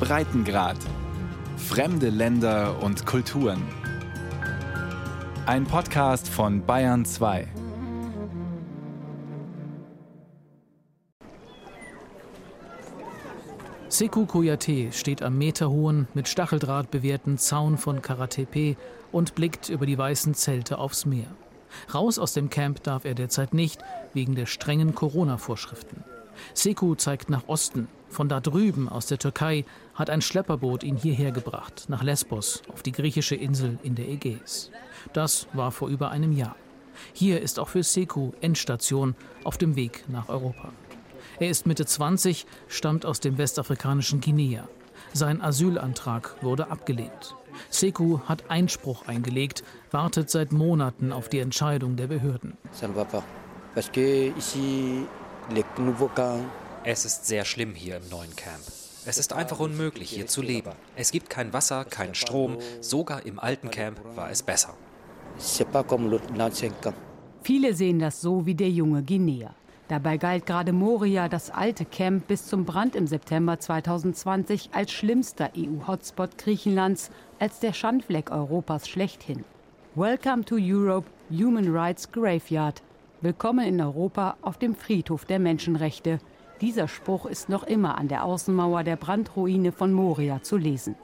Breitengrad. Fremde Länder und Kulturen. Ein Podcast von Bayern 2. Sekou Koyate steht am meterhohen, mit Stacheldraht bewehrten Zaun von Karatepe und blickt über die weißen Zelte aufs Meer. Raus aus dem Camp darf er derzeit nicht, wegen der strengen Corona-Vorschriften. Sekou zeigt nach Osten. Von da drüben aus der Türkei hat ein Schlepperboot ihn hierher gebracht, nach Lesbos, auf die griechische Insel in der Ägäis. Das war vor über einem Jahr. Hier ist auch für Sekou Endstation auf dem Weg nach Europa. Er ist Mitte 20, stammt aus dem westafrikanischen Guinea. Sein Asylantrag wurde abgelehnt. Sekou hat Einspruch eingelegt, wartet seit Monaten auf die Entscheidung der Behörden. Es ist sehr schlimm hier im neuen Camp. Es ist einfach unmöglich, hier zu leben. Es gibt kein Wasser, keinen Strom. Sogar im alten Camp war es besser. Viele sehen das so wie der junge Guinea. Dabei galt gerade Moria, das alte Camp, bis zum Brand im September 2020 als schlimmster EU-Hotspot Griechenlands, als der Schandfleck Europas schlechthin. Welcome to Europe, Human Rights Graveyard. Willkommen in Europa auf dem Friedhof der Menschenrechte. Dieser Spruch ist noch immer an der Außenmauer der Brandruine von Moria zu lesen.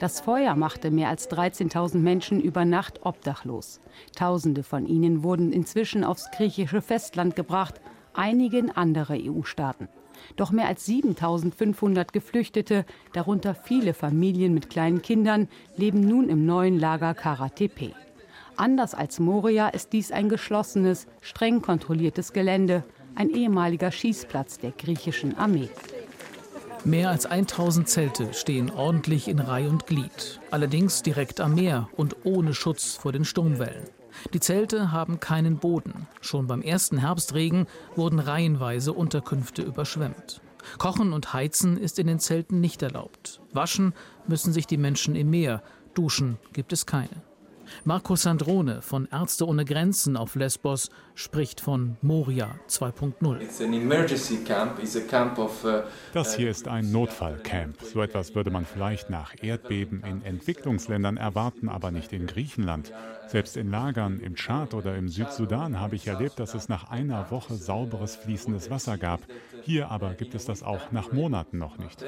Das Feuer machte mehr als 13.000 Menschen über Nacht obdachlos. Tausende von ihnen wurden inzwischen aufs griechische Festland gebracht einigen andere EU-Staaten. Doch mehr als 7500 Geflüchtete, darunter viele Familien mit kleinen Kindern, leben nun im neuen Lager Karatepe. Anders als Moria ist dies ein geschlossenes, streng kontrolliertes Gelände, ein ehemaliger Schießplatz der griechischen Armee. Mehr als 1000 Zelte stehen ordentlich in Reih und Glied, allerdings direkt am Meer und ohne Schutz vor den Sturmwellen. Die Zelte haben keinen Boden. Schon beim ersten Herbstregen wurden reihenweise Unterkünfte überschwemmt. Kochen und Heizen ist in den Zelten nicht erlaubt. Waschen müssen sich die Menschen im Meer. Duschen gibt es keine. Marco Sandrone von Ärzte ohne Grenzen auf Lesbos spricht von Moria 2.0. Uh, das hier ist ein Notfallcamp. So etwas würde man vielleicht nach Erdbeben in Entwicklungsländern erwarten, aber nicht in Griechenland. Selbst in Lagern im Tschad oder im Südsudan habe ich erlebt, dass es nach einer Woche sauberes fließendes Wasser gab. Hier aber gibt es das auch nach Monaten noch nicht.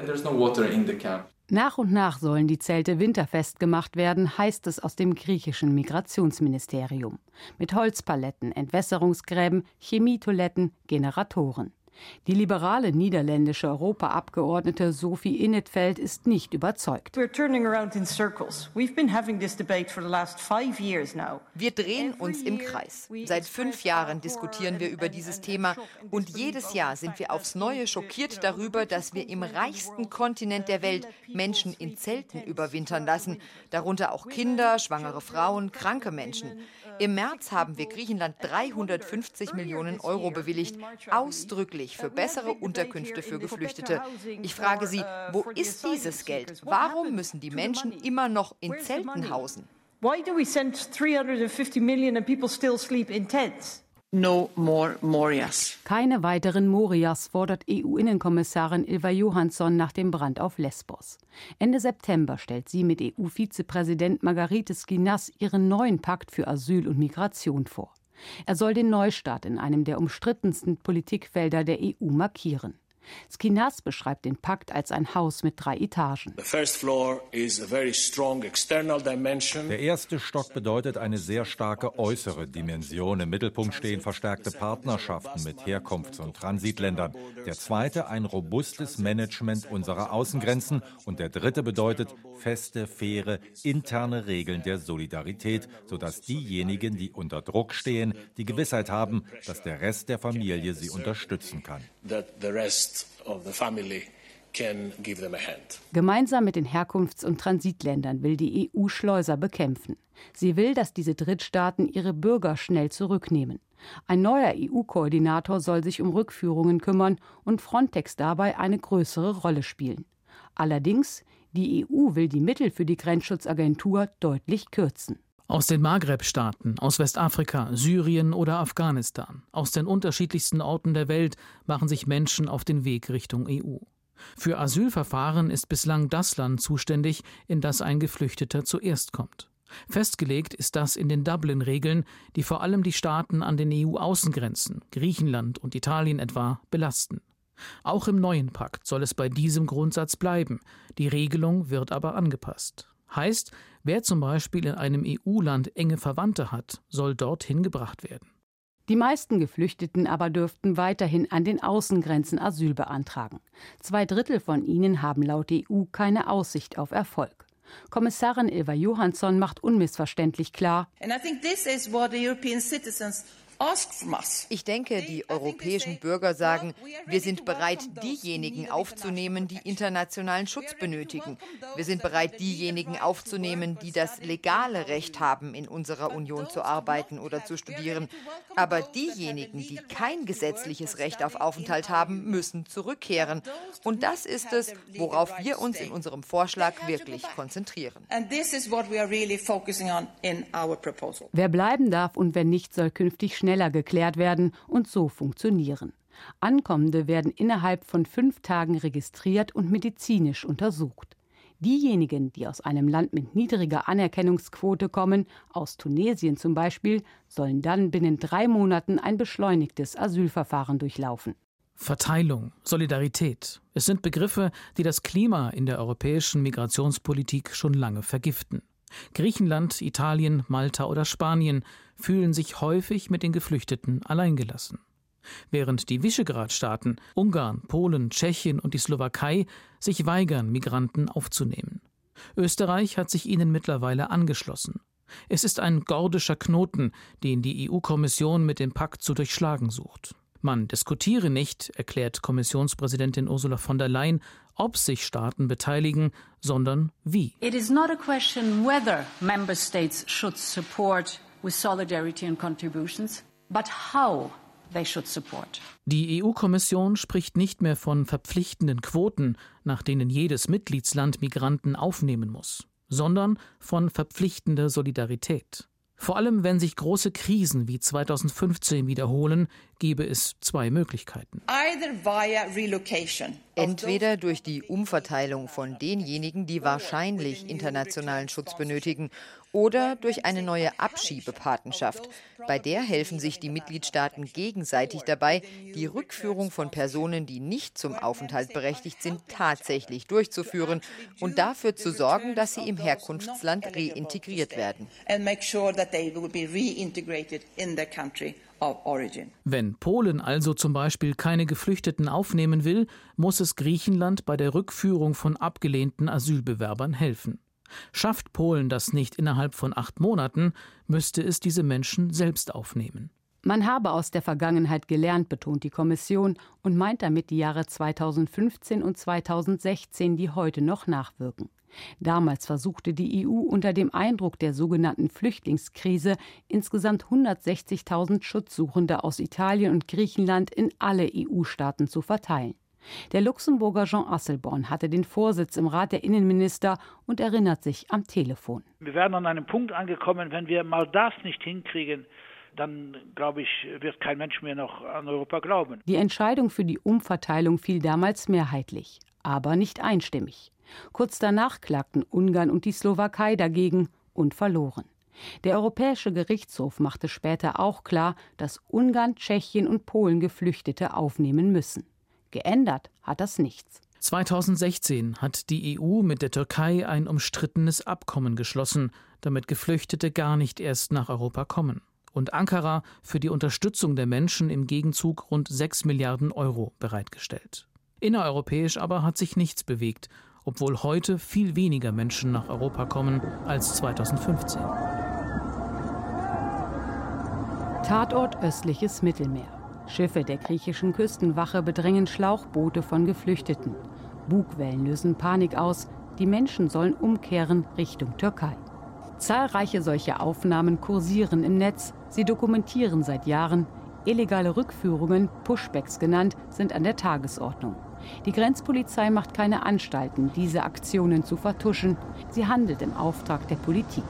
Nach und nach sollen die Zelte winterfest gemacht werden, heißt es aus dem griechischen Migrationsministerium. Mit Holzpaletten, Entwässerungsgräben, Chemietoiletten, Generatoren. Die liberale niederländische Europaabgeordnete Sophie Innetfeld ist nicht überzeugt. Wir drehen uns im Kreis. Seit fünf Jahren diskutieren wir über dieses Thema und jedes Jahr sind wir aufs Neue schockiert darüber, dass wir im reichsten Kontinent der Welt Menschen in Zelten überwintern lassen, darunter auch Kinder, schwangere Frauen, kranke Menschen. Im März haben wir Griechenland 350 Millionen Euro bewilligt, ausdrücklich für bessere Unterkünfte für Geflüchtete. Ich frage Sie, wo ist dieses Geld? Warum müssen die Menschen immer noch in Zelten hausen? Why do we send 350 million and people still sleep in tents? No more Morias. Keine weiteren Morias fordert EU-Innenkommissarin Ilva Johansson nach dem Brand auf Lesbos. Ende September stellt sie mit EU-Vizepräsident Margaritis Skinas ihren neuen Pakt für Asyl und Migration vor. Er soll den Neustart in einem der umstrittensten Politikfelder der EU markieren. Skinas beschreibt den Pakt als ein Haus mit drei Etagen. Der erste Stock bedeutet eine sehr starke äußere Dimension. Im Mittelpunkt stehen verstärkte Partnerschaften mit Herkunfts- und Transitländern. Der zweite ein robustes Management unserer Außengrenzen. Und der dritte bedeutet feste, faire, interne Regeln der Solidarität, sodass diejenigen, die unter Druck stehen, die Gewissheit haben, dass der Rest der Familie sie unterstützen kann. Gemeinsam mit den Herkunfts- und Transitländern will die EU Schleuser bekämpfen. Sie will, dass diese Drittstaaten ihre Bürger schnell zurücknehmen. Ein neuer EU-Koordinator soll sich um Rückführungen kümmern und Frontex dabei eine größere Rolle spielen. Allerdings, die EU will die Mittel für die Grenzschutzagentur deutlich kürzen. Aus den Maghreb-Staaten, aus Westafrika, Syrien oder Afghanistan, aus den unterschiedlichsten Orten der Welt machen sich Menschen auf den Weg Richtung EU. Für Asylverfahren ist bislang das Land zuständig, in das ein Geflüchteter zuerst kommt. Festgelegt ist das in den Dublin-Regeln, die vor allem die Staaten an den EU-Außengrenzen, Griechenland und Italien etwa, belasten. Auch im neuen Pakt soll es bei diesem Grundsatz bleiben, die Regelung wird aber angepasst. Heißt, wer zum Beispiel in einem EU-Land enge Verwandte hat, soll dorthin gebracht werden. Die meisten Geflüchteten aber dürften weiterhin an den Außengrenzen Asyl beantragen. Zwei Drittel von ihnen haben laut EU keine Aussicht auf Erfolg. Kommissarin Ilva Johansson macht unmissverständlich klar, And I think this is what the European citizens ich denke, die europäischen Bürger sagen, wir sind bereit, diejenigen aufzunehmen, die internationalen Schutz benötigen. Wir sind bereit, diejenigen aufzunehmen, die das legale Recht haben, in unserer Union zu arbeiten oder zu studieren. Aber diejenigen, die kein gesetzliches Recht auf Aufenthalt haben, müssen zurückkehren. Und das ist es, worauf wir uns in unserem Vorschlag wirklich konzentrieren. Wer bleiben darf und wer nicht, soll künftig schnell schneller geklärt werden und so funktionieren. Ankommende werden innerhalb von fünf Tagen registriert und medizinisch untersucht. Diejenigen, die aus einem Land mit niedriger Anerkennungsquote kommen, aus Tunesien zum Beispiel, sollen dann binnen drei Monaten ein beschleunigtes Asylverfahren durchlaufen. Verteilung, Solidarität. Es sind Begriffe, die das Klima in der europäischen Migrationspolitik schon lange vergiften. Griechenland, Italien, Malta oder Spanien fühlen sich häufig mit den Geflüchteten alleingelassen. Während die Visegrad-Staaten, Ungarn, Polen, Tschechien und die Slowakei sich weigern, Migranten aufzunehmen. Österreich hat sich ihnen mittlerweile angeschlossen. Es ist ein gordischer Knoten, den die EU-Kommission mit dem Pakt zu durchschlagen sucht. Man diskutiere nicht, erklärt Kommissionspräsidentin Ursula von der Leyen, ob sich Staaten beteiligen, sondern wie. It is not a question whether member states should support with solidarity and contributions, but how they should support. Die EU-Kommission spricht nicht mehr von verpflichtenden Quoten, nach denen jedes Mitgliedsland Migranten aufnehmen muss, sondern von verpflichtender Solidarität. Vor allem, wenn sich große Krisen wie 2015 wiederholen, gäbe es zwei Möglichkeiten. Entweder durch die Umverteilung von denjenigen, die wahrscheinlich internationalen Schutz benötigen, oder durch eine neue Abschiebepatenschaft. Bei der helfen sich die Mitgliedstaaten gegenseitig dabei, die Rückführung von Personen, die nicht zum Aufenthalt berechtigt sind, tatsächlich durchzuführen und dafür zu sorgen, dass sie im Herkunftsland reintegriert werden. Wenn Polen also zum Beispiel keine Geflüchteten aufnehmen will, muss es Griechenland bei der Rückführung von abgelehnten Asylbewerbern helfen. Schafft Polen das nicht innerhalb von acht Monaten, müsste es diese Menschen selbst aufnehmen. Man habe aus der Vergangenheit gelernt, betont die Kommission und meint damit die Jahre 2015 und 2016, die heute noch nachwirken. Damals versuchte die EU unter dem Eindruck der sogenannten Flüchtlingskrise insgesamt 160.000 Schutzsuchende aus Italien und Griechenland in alle EU-Staaten zu verteilen. Der Luxemburger Jean Asselborn hatte den Vorsitz im Rat der Innenminister und erinnert sich am Telefon. Wir werden an einem Punkt angekommen, wenn wir mal das nicht hinkriegen, dann glaube ich, wird kein Mensch mehr noch an Europa glauben. Die Entscheidung für die Umverteilung fiel damals mehrheitlich, aber nicht einstimmig. Kurz danach klagten Ungarn und die Slowakei dagegen und verloren. Der Europäische Gerichtshof machte später auch klar, dass Ungarn, Tschechien und Polen Geflüchtete aufnehmen müssen. Geändert hat das nichts. 2016 hat die EU mit der Türkei ein umstrittenes Abkommen geschlossen, damit Geflüchtete gar nicht erst nach Europa kommen. Und Ankara für die Unterstützung der Menschen im Gegenzug rund 6 Milliarden Euro bereitgestellt. Innereuropäisch aber hat sich nichts bewegt obwohl heute viel weniger Menschen nach Europa kommen als 2015. Tatort östliches Mittelmeer. Schiffe der griechischen Küstenwache bedrängen Schlauchboote von Geflüchteten. Bugwellen lösen Panik aus. Die Menschen sollen umkehren Richtung Türkei. Zahlreiche solche Aufnahmen kursieren im Netz. Sie dokumentieren seit Jahren. Illegale Rückführungen, Pushbacks genannt, sind an der Tagesordnung. Die Grenzpolizei macht keine Anstalten, diese Aktionen zu vertuschen. Sie handelt im Auftrag der Politik.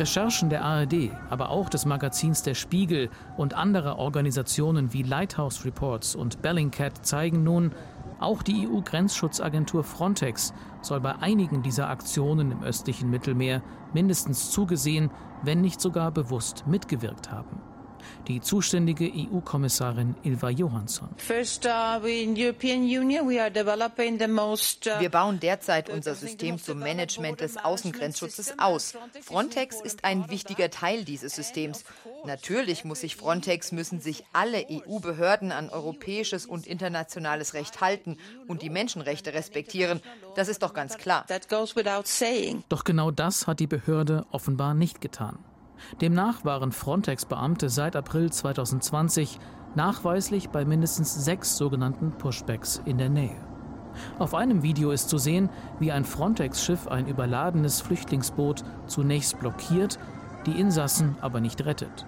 Recherchen der ARD, aber auch des Magazins Der Spiegel und anderer Organisationen wie Lighthouse Reports und Bellingcat zeigen nun, auch die EU-Grenzschutzagentur Frontex soll bei einigen dieser Aktionen im östlichen Mittelmeer mindestens zugesehen, wenn nicht sogar bewusst mitgewirkt haben die zuständige EU-Kommissarin Ilva Johansson. Uh, uh, Wir bauen derzeit unser System zum Management des Außengrenzschutzes aus. Frontex ist ein wichtiger Teil dieses Systems. Natürlich muss sich Frontex, müssen sich alle EU-Behörden an europäisches und internationales Recht halten und die Menschenrechte respektieren. Das ist doch ganz klar. Doch genau das hat die Behörde offenbar nicht getan. Demnach waren Frontex-Beamte seit April 2020 nachweislich bei mindestens sechs sogenannten Pushbacks in der Nähe. Auf einem Video ist zu sehen, wie ein Frontex-Schiff ein überladenes Flüchtlingsboot zunächst blockiert, die Insassen aber nicht rettet.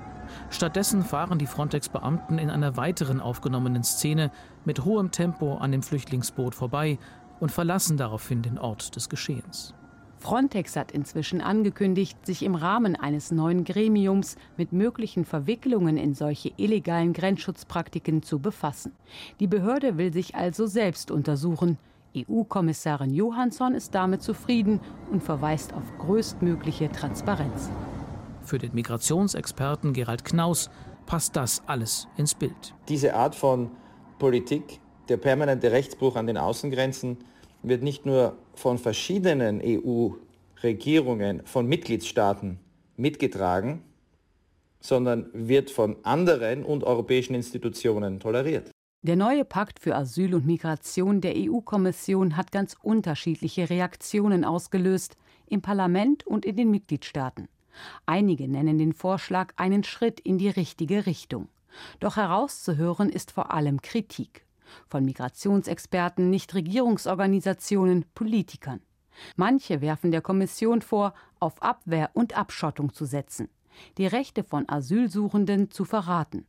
Stattdessen fahren die Frontex-Beamten in einer weiteren aufgenommenen Szene mit hohem Tempo an dem Flüchtlingsboot vorbei und verlassen daraufhin den Ort des Geschehens. Frontex hat inzwischen angekündigt, sich im Rahmen eines neuen Gremiums mit möglichen Verwicklungen in solche illegalen Grenzschutzpraktiken zu befassen. Die Behörde will sich also selbst untersuchen. EU-Kommissarin Johansson ist damit zufrieden und verweist auf größtmögliche Transparenz. Für den Migrationsexperten Gerald Knaus passt das alles ins Bild. Diese Art von Politik, der permanente Rechtsbruch an den Außengrenzen, wird nicht nur von verschiedenen EU-Regierungen, von Mitgliedstaaten mitgetragen, sondern wird von anderen und europäischen Institutionen toleriert. Der neue Pakt für Asyl und Migration der EU-Kommission hat ganz unterschiedliche Reaktionen ausgelöst im Parlament und in den Mitgliedstaaten. Einige nennen den Vorschlag einen Schritt in die richtige Richtung. Doch herauszuhören ist vor allem Kritik von Migrationsexperten, Nichtregierungsorganisationen, Politikern. Manche werfen der Kommission vor, auf Abwehr und Abschottung zu setzen, die Rechte von Asylsuchenden zu verraten.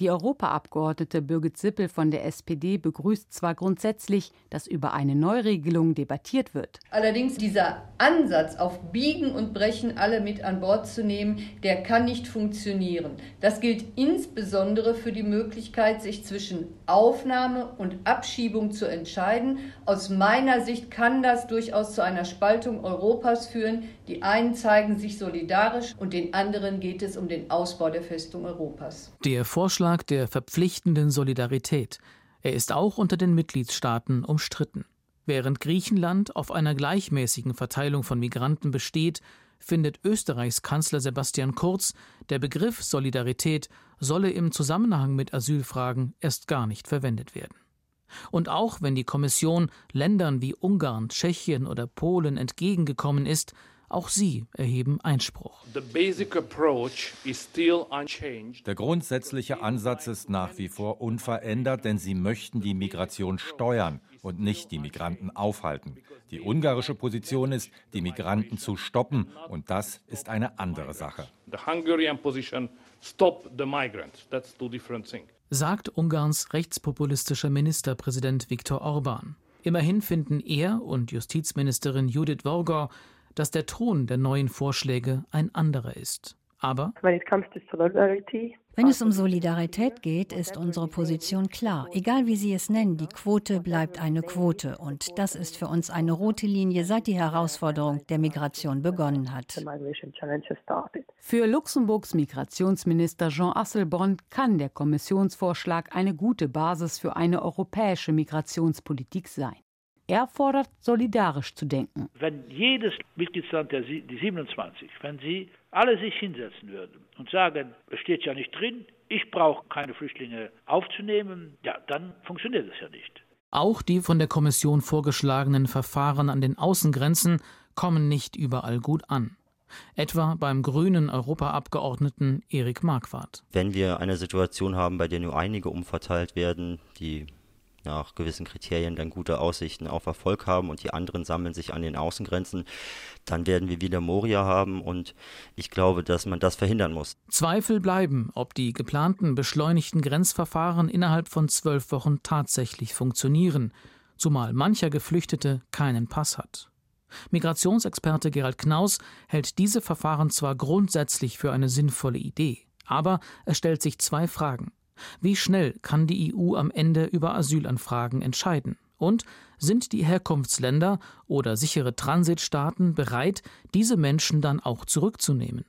Die Europaabgeordnete Birgit Sippel von der SPD begrüßt zwar grundsätzlich, dass über eine Neuregelung debattiert wird. Allerdings dieser Ansatz, auf Biegen und Brechen alle mit an Bord zu nehmen, der kann nicht funktionieren. Das gilt insbesondere für die Möglichkeit, sich zwischen Aufnahme und Abschiebung zu entscheiden. Aus meiner Sicht kann das durchaus zu einer Spaltung Europas führen. Die einen zeigen sich solidarisch und den anderen geht es um den Ausbau der Festung Europas. Der Vorschlag der verpflichtenden Solidarität. Er ist auch unter den Mitgliedstaaten umstritten. Während Griechenland auf einer gleichmäßigen Verteilung von Migranten besteht, findet Österreichs Kanzler Sebastian Kurz, der Begriff Solidarität solle im Zusammenhang mit Asylfragen erst gar nicht verwendet werden. Und auch wenn die Kommission Ländern wie Ungarn, Tschechien oder Polen entgegengekommen ist, auch sie erheben Einspruch. Der grundsätzliche Ansatz ist nach wie vor unverändert, denn sie möchten die Migration steuern und nicht die Migranten aufhalten. Die ungarische Position ist, die Migranten zu stoppen, und das ist eine andere Sache. Sagt Ungarns rechtspopulistischer Ministerpräsident Viktor Orban. Immerhin finden er und Justizministerin Judith Worgor dass der Ton der neuen Vorschläge ein anderer ist. Aber wenn es um Solidarität geht, ist unsere Position klar. Egal wie Sie es nennen, die Quote bleibt eine Quote. Und das ist für uns eine rote Linie, seit die Herausforderung der Migration begonnen hat. Für Luxemburgs Migrationsminister Jean Asselborn kann der Kommissionsvorschlag eine gute Basis für eine europäische Migrationspolitik sein. Er fordert, solidarisch zu denken. Wenn jedes Mitgliedsland, der, die 27, wenn sie alle sich hinsetzen würden und sagen, es steht ja nicht drin, ich brauche keine Flüchtlinge aufzunehmen, ja, dann funktioniert es ja nicht. Auch die von der Kommission vorgeschlagenen Verfahren an den Außengrenzen kommen nicht überall gut an. Etwa beim grünen Europaabgeordneten Erik Marquardt. Wenn wir eine Situation haben, bei der nur einige umverteilt werden, die nach gewissen Kriterien dann gute Aussichten auf Erfolg haben und die anderen sammeln sich an den Außengrenzen, dann werden wir wieder Moria haben und ich glaube, dass man das verhindern muss. Zweifel bleiben, ob die geplanten beschleunigten Grenzverfahren innerhalb von zwölf Wochen tatsächlich funktionieren, zumal mancher Geflüchtete keinen Pass hat. Migrationsexperte Gerald Knaus hält diese Verfahren zwar grundsätzlich für eine sinnvolle Idee, aber es stellt sich zwei Fragen. Wie schnell kann die EU am Ende über Asylanfragen entscheiden? Und sind die Herkunftsländer oder sichere Transitstaaten bereit, diese Menschen dann auch zurückzunehmen?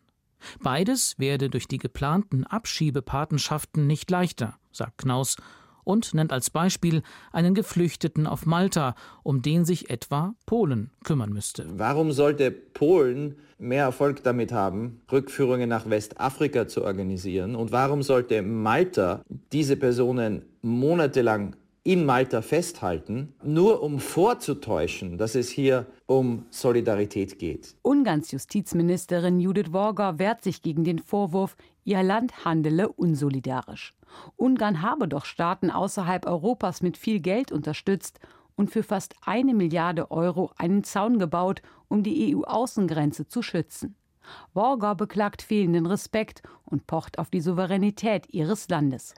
Beides werde durch die geplanten Abschiebepatenschaften nicht leichter, sagt Knaus und nennt als Beispiel einen Geflüchteten auf Malta, um den sich etwa Polen kümmern müsste. Warum sollte Polen mehr Erfolg damit haben, Rückführungen nach Westafrika zu organisieren? Und warum sollte Malta diese Personen monatelang in Malta festhalten, nur um vorzutäuschen, dass es hier um Solidarität geht. Ungarns Justizministerin Judith Worger wehrt sich gegen den Vorwurf, ihr Land handele unsolidarisch. Ungarn habe doch Staaten außerhalb Europas mit viel Geld unterstützt und für fast eine Milliarde Euro einen Zaun gebaut, um die EU-Außengrenze zu schützen. Worger beklagt fehlenden Respekt und pocht auf die Souveränität ihres Landes.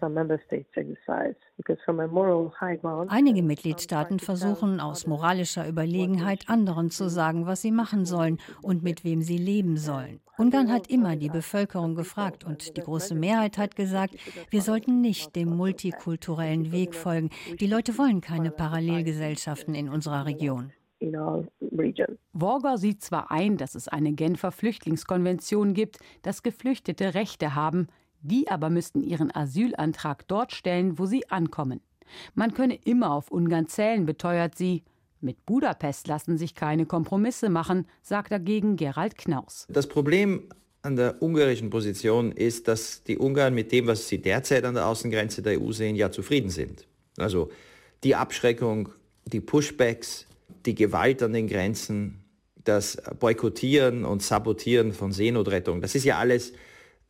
Einige Mitgliedstaaten versuchen aus moralischer Überlegenheit anderen zu sagen, was sie machen sollen und mit wem sie leben sollen. Ungarn hat immer die Bevölkerung gefragt und die große Mehrheit hat gesagt, wir sollten nicht dem multikulturellen Weg folgen. Die Leute wollen keine Parallelgesellschaften in unserer Region in our region. Worger sieht zwar ein, dass es eine Genfer Flüchtlingskonvention gibt, dass Geflüchtete Rechte haben, die aber müssten ihren Asylantrag dort stellen, wo sie ankommen. Man könne immer auf Ungarn zählen, beteuert sie. Mit Budapest lassen sich keine Kompromisse machen, sagt dagegen Gerald Knaus. Das Problem an der ungarischen Position ist, dass die Ungarn mit dem, was sie derzeit an der Außengrenze der EU sehen, ja zufrieden sind. Also die Abschreckung, die Pushbacks, die Gewalt an den Grenzen, das Boykottieren und Sabotieren von Seenotrettung, das ist ja alles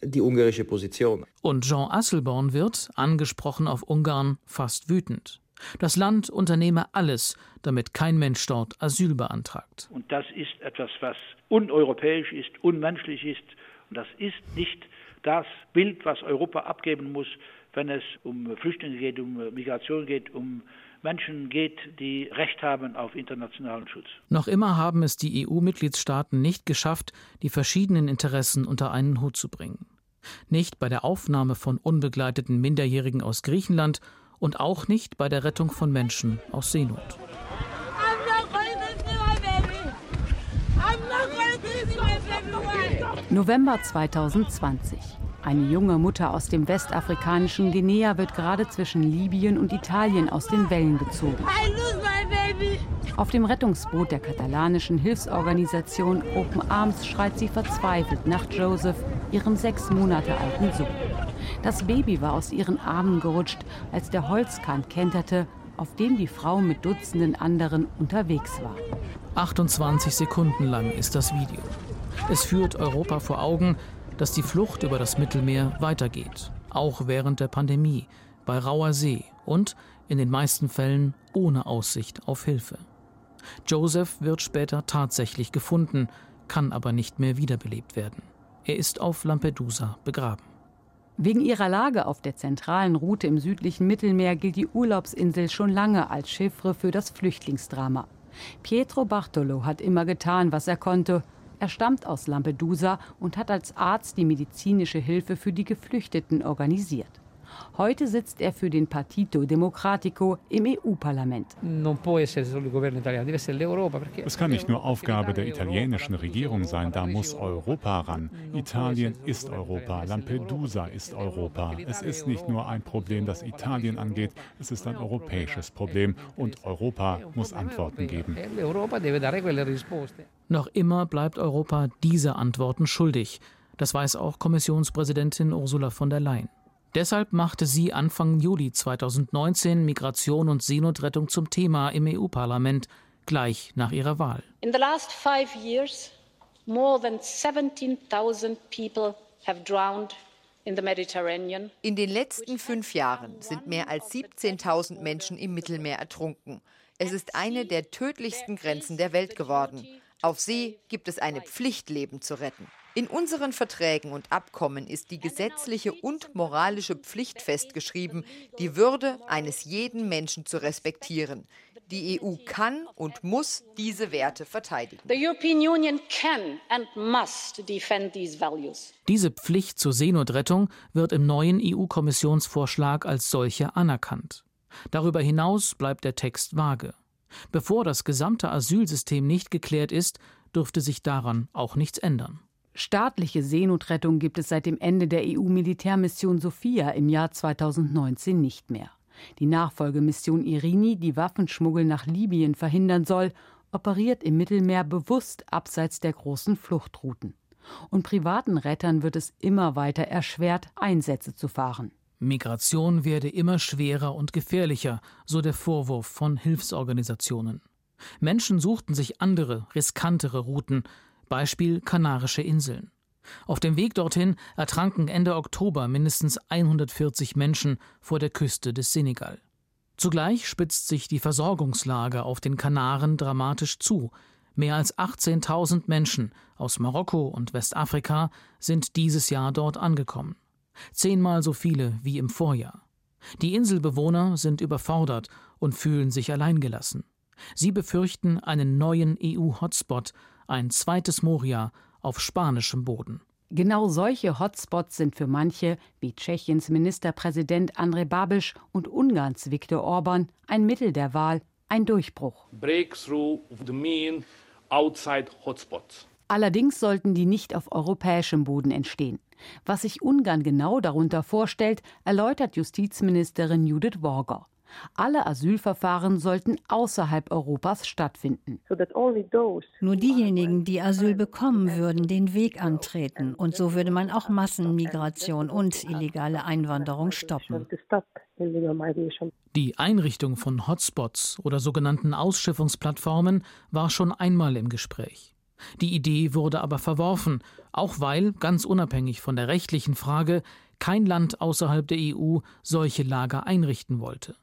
die ungarische Position. Und Jean Asselborn wird, angesprochen auf Ungarn, fast wütend. Das Land unternehme alles, damit kein Mensch dort Asyl beantragt. Und das ist etwas, was uneuropäisch ist, unmenschlich ist. Und das ist nicht das Bild, was Europa abgeben muss, wenn es um Flüchtlinge geht, um Migration geht, um Menschen geht, die Recht haben auf internationalen Schutz. Noch immer haben es die EU-Mitgliedstaaten nicht geschafft, die verschiedenen Interessen unter einen Hut zu bringen. Nicht bei der Aufnahme von unbegleiteten Minderjährigen aus Griechenland und auch nicht bei der Rettung von Menschen aus Seenot. November 2020. Eine junge Mutter aus dem westafrikanischen Guinea wird gerade zwischen Libyen und Italien aus den Wellen gezogen. Auf dem Rettungsboot der katalanischen Hilfsorganisation Open Arms schreit sie verzweifelt nach Joseph, ihrem sechs Monate alten Sohn. Das Baby war aus ihren Armen gerutscht, als der Holzkahn kenterte, auf dem die Frau mit Dutzenden anderen unterwegs war. 28 Sekunden lang ist das Video. Es führt Europa vor Augen, dass die Flucht über das Mittelmeer weitergeht, auch während der Pandemie, bei rauer See und in den meisten Fällen ohne Aussicht auf Hilfe. Joseph wird später tatsächlich gefunden, kann aber nicht mehr wiederbelebt werden. Er ist auf Lampedusa begraben. Wegen ihrer Lage auf der zentralen Route im südlichen Mittelmeer gilt die Urlaubsinsel schon lange als Chiffre für das Flüchtlingsdrama. Pietro Bartolo hat immer getan, was er konnte, er stammt aus Lampedusa und hat als Arzt die medizinische Hilfe für die Geflüchteten organisiert. Heute sitzt er für den Partito Democratico im EU-Parlament. Es kann nicht nur Aufgabe der italienischen Regierung sein, da muss Europa ran. Italien ist Europa, Lampedusa ist Europa. Es ist nicht nur ein Problem, das Italien angeht, es ist ein europäisches Problem und Europa muss Antworten geben. Noch immer bleibt Europa diese Antworten schuldig. Das weiß auch Kommissionspräsidentin Ursula von der Leyen. Deshalb machte sie Anfang Juli 2019 Migration und Seenotrettung zum Thema im EU-Parlament, gleich nach ihrer Wahl. In the last five years, more than 17,000 people have drowned in the Mediterranean. In den letzten fünf Jahren sind mehr als 17.000 Menschen im Mittelmeer ertrunken. Es ist eine der tödlichsten Grenzen der Welt geworden. Auf See gibt es eine Pflicht, Leben zu retten. In unseren Verträgen und Abkommen ist die gesetzliche und moralische Pflicht festgeschrieben, die Würde eines jeden Menschen zu respektieren. Die EU kann und muss diese Werte verteidigen. Diese Pflicht zur Seenotrettung wird im neuen EU-Kommissionsvorschlag als solche anerkannt. Darüber hinaus bleibt der Text vage. Bevor das gesamte Asylsystem nicht geklärt ist, dürfte sich daran auch nichts ändern. Staatliche Seenotrettung gibt es seit dem Ende der EU-Militärmission Sophia im Jahr 2019 nicht mehr. Die Nachfolgemission Irini, die Waffenschmuggel nach Libyen verhindern soll, operiert im Mittelmeer bewusst abseits der großen Fluchtrouten. Und privaten Rettern wird es immer weiter erschwert, Einsätze zu fahren. Migration werde immer schwerer und gefährlicher, so der Vorwurf von Hilfsorganisationen. Menschen suchten sich andere, riskantere Routen, Beispiel Kanarische Inseln. Auf dem Weg dorthin ertranken Ende Oktober mindestens 140 Menschen vor der Küste des Senegal. Zugleich spitzt sich die Versorgungslage auf den Kanaren dramatisch zu. Mehr als 18.000 Menschen aus Marokko und Westafrika sind dieses Jahr dort angekommen zehnmal so viele wie im Vorjahr. Die Inselbewohner sind überfordert und fühlen sich alleingelassen. Sie befürchten einen neuen EU-Hotspot, ein zweites Moria auf spanischem Boden. Genau solche Hotspots sind für manche, wie Tschechiens Ministerpräsident Andrej Babiš und Ungarns Viktor Orban, ein Mittel der Wahl, ein Durchbruch. Breakthrough the mean outside hotspots. Allerdings sollten die nicht auf europäischem Boden entstehen. Was sich Ungarn genau darunter vorstellt, erläutert Justizministerin Judith Worger. Alle Asylverfahren sollten außerhalb Europas stattfinden. Nur diejenigen, die Asyl bekommen, würden den Weg antreten. Und so würde man auch Massenmigration und illegale Einwanderung stoppen. Die Einrichtung von Hotspots oder sogenannten Ausschiffungsplattformen war schon einmal im Gespräch. Die Idee wurde aber verworfen, auch weil, ganz unabhängig von der rechtlichen Frage, kein Land außerhalb der EU solche Lager einrichten wollte.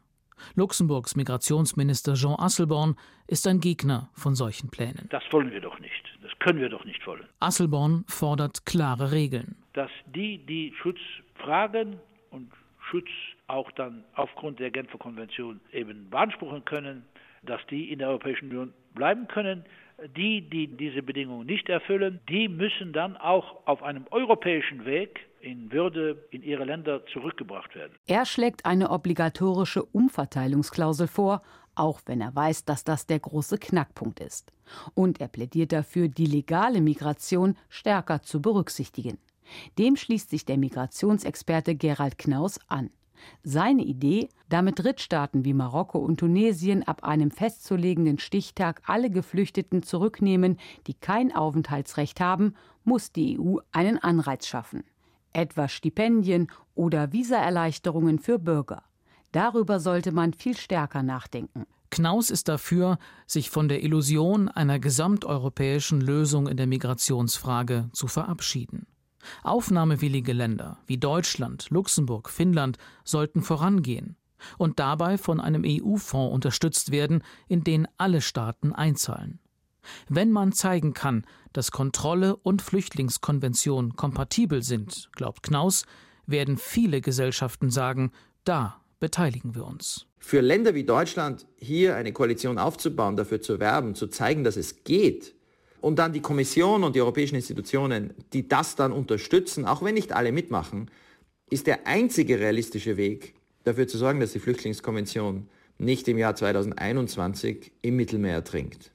Luxemburgs Migrationsminister Jean Asselborn ist ein Gegner von solchen Plänen. Das wollen wir doch nicht. Das können wir doch nicht wollen. Asselborn fordert klare Regeln. Dass die, die Schutz fragen und Schutz auch dann aufgrund der Genfer Konvention eben beanspruchen können, dass die in der Europäischen Union bleiben können. Die, die diese Bedingungen nicht erfüllen, die müssen dann auch auf einem europäischen Weg in Würde in ihre Länder zurückgebracht werden. Er schlägt eine obligatorische Umverteilungsklausel vor, auch wenn er weiß, dass das der große Knackpunkt ist. Und er plädiert dafür, die legale Migration stärker zu berücksichtigen. Dem schließt sich der Migrationsexperte Gerald Knaus an. Seine Idee, damit Drittstaaten wie Marokko und Tunesien ab einem festzulegenden Stichtag alle Geflüchteten zurücknehmen, die kein Aufenthaltsrecht haben, muss die EU einen Anreiz schaffen. Etwa Stipendien oder Visaerleichterungen für Bürger. Darüber sollte man viel stärker nachdenken. Knaus ist dafür, sich von der Illusion einer gesamteuropäischen Lösung in der Migrationsfrage zu verabschieden. Aufnahmewillige Länder wie Deutschland, Luxemburg, Finnland sollten vorangehen und dabei von einem EU-Fonds unterstützt werden, in den alle Staaten einzahlen. Wenn man zeigen kann, dass Kontrolle und Flüchtlingskonvention kompatibel sind, glaubt Knaus, werden viele Gesellschaften sagen, da beteiligen wir uns. Für Länder wie Deutschland hier eine Koalition aufzubauen, dafür zu werben, zu zeigen, dass es geht, und dann die Kommission und die europäischen Institutionen, die das dann unterstützen, auch wenn nicht alle mitmachen, ist der einzige realistische Weg, dafür zu sorgen, dass die Flüchtlingskonvention nicht im Jahr 2021 im Mittelmeer ertrinkt.